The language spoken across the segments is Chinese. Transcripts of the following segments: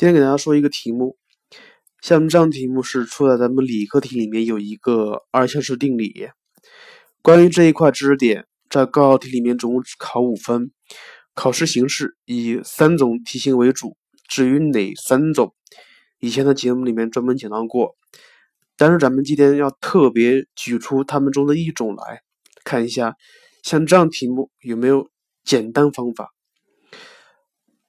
今天给大家说一个题目，像这样题目是出在咱们理科题里面有一个二项式定理。关于这一块知识点，在高考题里面总共只考五分。考试形式以三种题型为主，至于哪三种，以前的节目里面专门讲到过。但是咱们今天要特别举出它们中的一种来看一下，像这样题目有没有简单方法？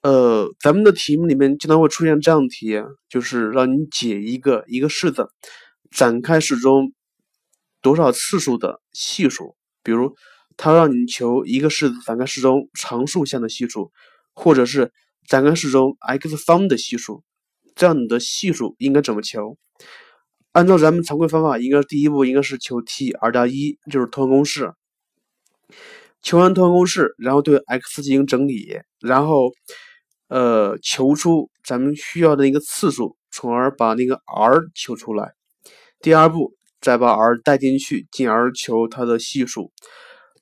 呃，咱们的题目里面经常会出现这样题，就是让你解一个一个式子展开式中多少次数的系数。比如，他让你求一个式子展开式中常数项的系数，或者是展开式中 x 方的系数，这样你的系数应该怎么求？按照咱们常规方法，应该第一步应该是求 t 二加一，就是通项公式。求完通项公式，然后对 x 进行整理，然后。呃，求出咱们需要的一个次数，从而把那个 r 求出来。第二步，再把 r 带进去，进而求它的系数。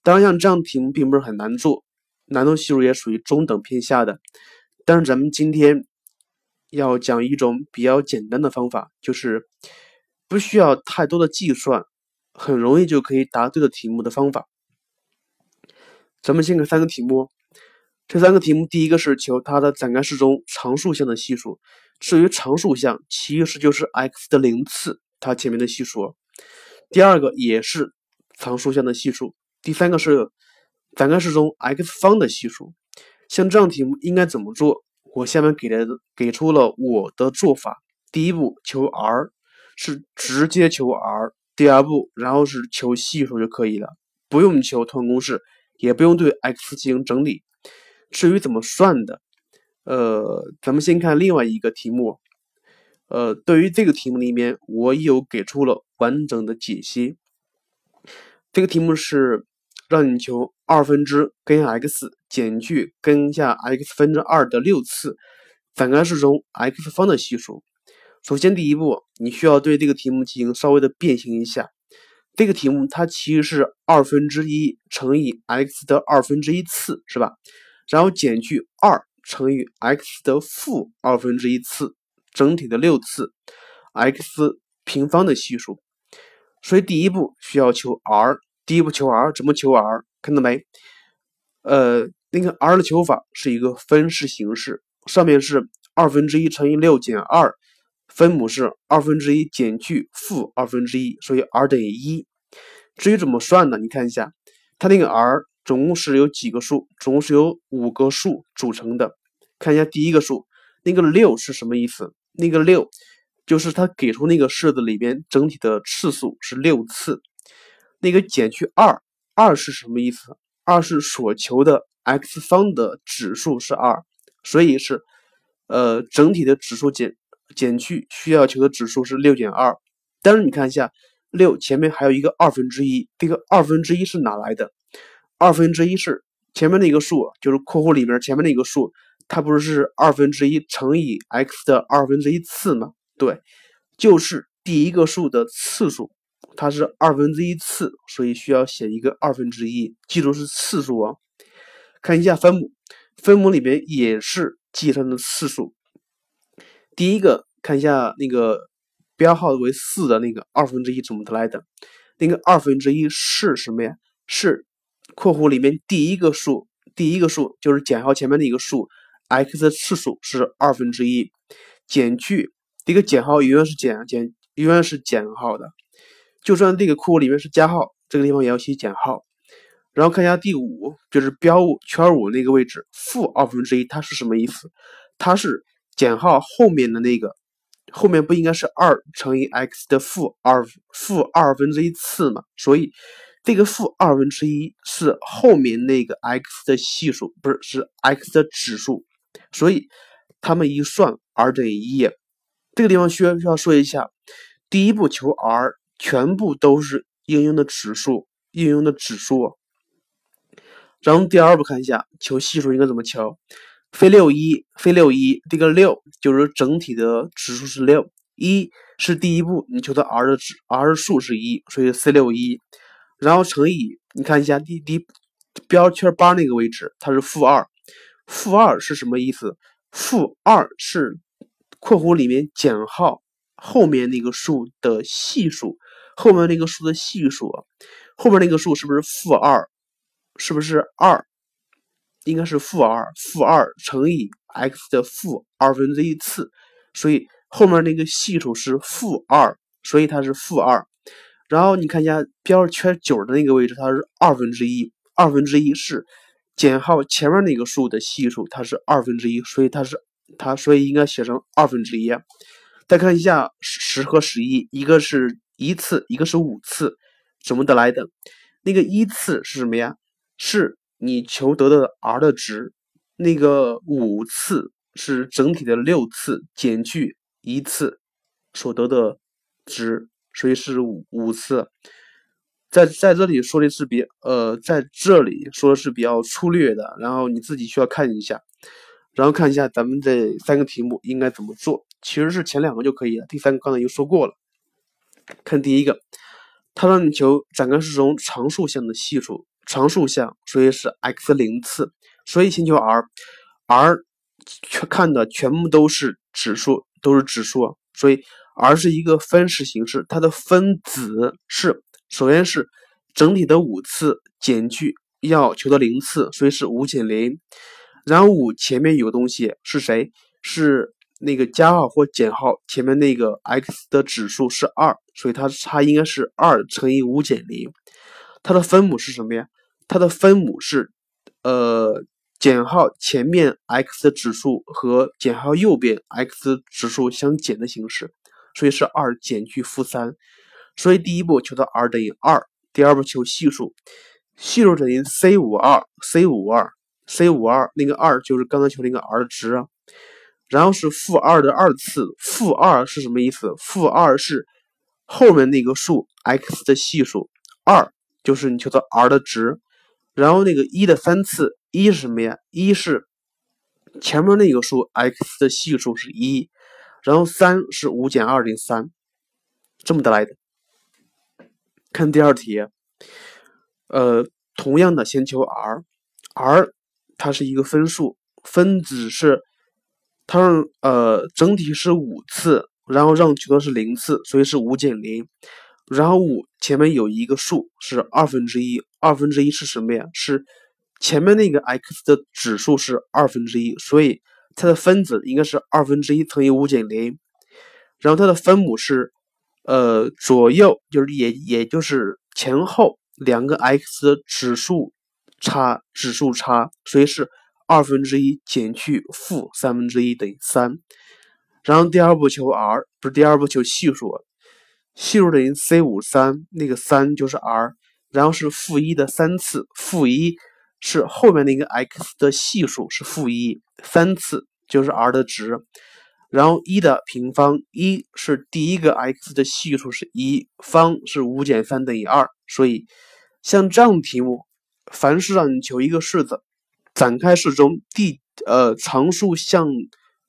当然，像这样题目并不是很难做，难度系数也属于中等偏下的。但是咱们今天要讲一种比较简单的方法，就是不需要太多的计算，很容易就可以答对的题目的方法。咱们先看三个题目。这三个题目，第一个是求它的展开式中常数项的系数。至于常数项，其实就是 x 的零次，它前面的系数。第二个也是常数项的系数。第三个是展开式中 x 方的系数。像这样题目应该怎么做？我下面给的给出了我的做法。第一步求 r，是直接求 r。第二步，然后是求系数就可以了，不用求通用公式，也不用对 x 进行整理。至于怎么算的，呃，咱们先看另外一个题目。呃，对于这个题目里面，我有给出了完整的解析。这个题目是让你求二分之根 x 减去根下 x 分之二的六次展开式中 x 方的系数。首先，第一步，你需要对这个题目进行稍微的变形一下。这个题目它其实是二分之一乘以 x 的二分之一次，是吧？然后减去二乘以 x 的负二分之一次，整体的六次，x 平方的系数。所以第一步需要求 r，第一步求 r，怎么求 r？看到没？呃，那个 r 的求法是一个分式形式，上面是二分之一乘以六减二，分母是二分之一减去负二分之一，所以 r 等于一。至于怎么算呢？你看一下，它那个 r。总共是有几个数？总共是由五个数组成的。看一下第一个数，那个六是什么意思？那个六就是它给出那个式子里边整体的次数是六次。那个减去二，二是什么意思？二是所求的 x 方的指数是二，所以是呃整体的指数减减去需要求的指数是六减二。但是你看一下，六前面还有一个二分之一，这个二分之一是哪来的？二分之一是前面那个数，就是括弧里面前面那个数，它不是是二分之一乘以 x 的二分之一次吗？对，就是第一个数的次数，它是二分之一次，所以需要写一个二分之一，记住是次数啊。看一下分母，分母里边也是计算的次数。第一个看一下那个标号为四的那个二分之一怎么来的？那个二分之一是什么呀？是。括弧里面第一个数，第一个数就是减号前面的一个数，x 的次数是二分之一，减去一个减号永远是减减，永远是减号的。就算这个括弧里面是加号，这个地方也要写减号。然后看一下第五，就是标五圈五那个位置，负二分之一，它是什么意思？它是减号后面的那个，后面不应该是二乘以 x 的负二负二分之一次吗？所以。这个负二分之一是后面那个 x 的系数，不是是 x 的指数，所以它们一算 r 等于一。这个地方需要需要说一下，第一步求 r，全部都是应用的指数，应用的指数。然后第二步看一下，求系数应该怎么求？非六一，非六一，这个六就是整体的指数是六，一是第一步你求的 r 的指 r 数是一，所以 c 六一。然后乘以，你看一下第第标圈八那个位置，它是负二，负二是什么意思？负二是括弧里面减号后面那个数的系数，后面那个数的系数，后面那个数是不是负二？是不是二？应该是负二，负二乘以 x 的负二分之一次，所以后面那个系数是负二，所以它是负二。然后你看一下标圈九的那个位置，它是二分之一，二分之一是减号前面那个数的系数，它是二分之一，所以它是它，所以应该写成二分之一。再看一下十和十一，一个是一次，一个是五次，怎么得来的？那个一次是什么呀？是你求得的 r 的值，那个五次是整体的六次减去一次所得的值，所以是五五次。在在这里说的是比呃，在这里说的是比较粗略的，然后你自己需要看一下，然后看一下咱们这三个题目应该怎么做。其实是前两个就可以了，第三个刚才已经说过了。看第一个，它让你求展开式中常数项的系数。常数项，所以是 x 零次，所以先求 r，r 全看的全部都是指数，都是指数，所以而是一个分式形式，它的分子是首先是整体的五次减去要求的零次，所以是五减零，然后五前面有东西是谁？是那个加号或减号前面那个 x 的指数是二，所以它它应该是二乘以五减零，它的分母是什么呀？它的分母是，呃，减号前面 x 的指数和减号右边 x 指数相减的形式，所以是二减去负三。所以第一步求到 r 等于二，第二步求系数，系数等于 c 五二，c 五二，c 五二，那个二就是刚才求那个 r 的值。然后是负二的二次，负二是什么意思？负二是后面那个数 x 的系数，二就是你求到 r 的值。然后那个一的三次，一是什么呀？一是前面那个数 x 的系数是一，然后三是五减二零三，这么得来的。看第二题，呃，同样的先求 r，r 它是一个分数，分子是它让呃整体是五次，然后让求的是零次，所以是五减零。然后五前面有一个数是二分之一，二分之一是什么呀？是前面那个 x 的指数是二分之一，所以它的分子应该是二分之一乘以五减零。然后它的分母是呃左右就是也也就是前后两个 x 指数差指数差，所以是二分之一减去负三分之一等于三。然后第二步求 r，不是第二步求系数。系数等于 c 五三，那个三就是 r，然后是负一的三次，负一是后面那个 x 的系数是负一，三次就是 r 的值，然后一的平方，一是第一个 x 的系数是一，方是五减三等于二，所以像这样的题目，凡是让你求一个式子展开式中第呃常数项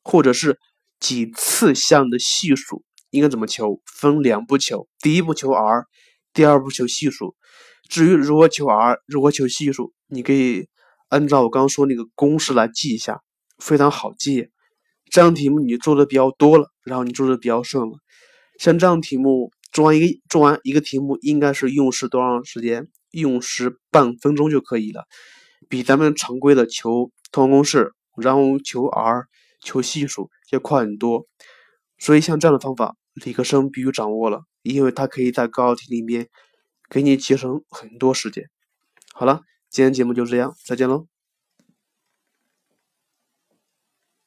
或者是几次项的系数。应该怎么求？分两步求，第一步求 r，第二步求系数。至于如何求 r，如何求系数，你可以按照我刚刚说那个公式来记一下，非常好记。这样题目你做的比较多了，然后你做的比较顺了。像这样题目做完一个做完一个题目，应该是用时多长时间？用时半分钟就可以了，比咱们常规的求通用公式，然后求 r，求系数要快很多。所以像这样的方法。理科生必须掌握了，因为它可以在高考题里面给你节省很多时间。好了，今天节目就这样，再见喽。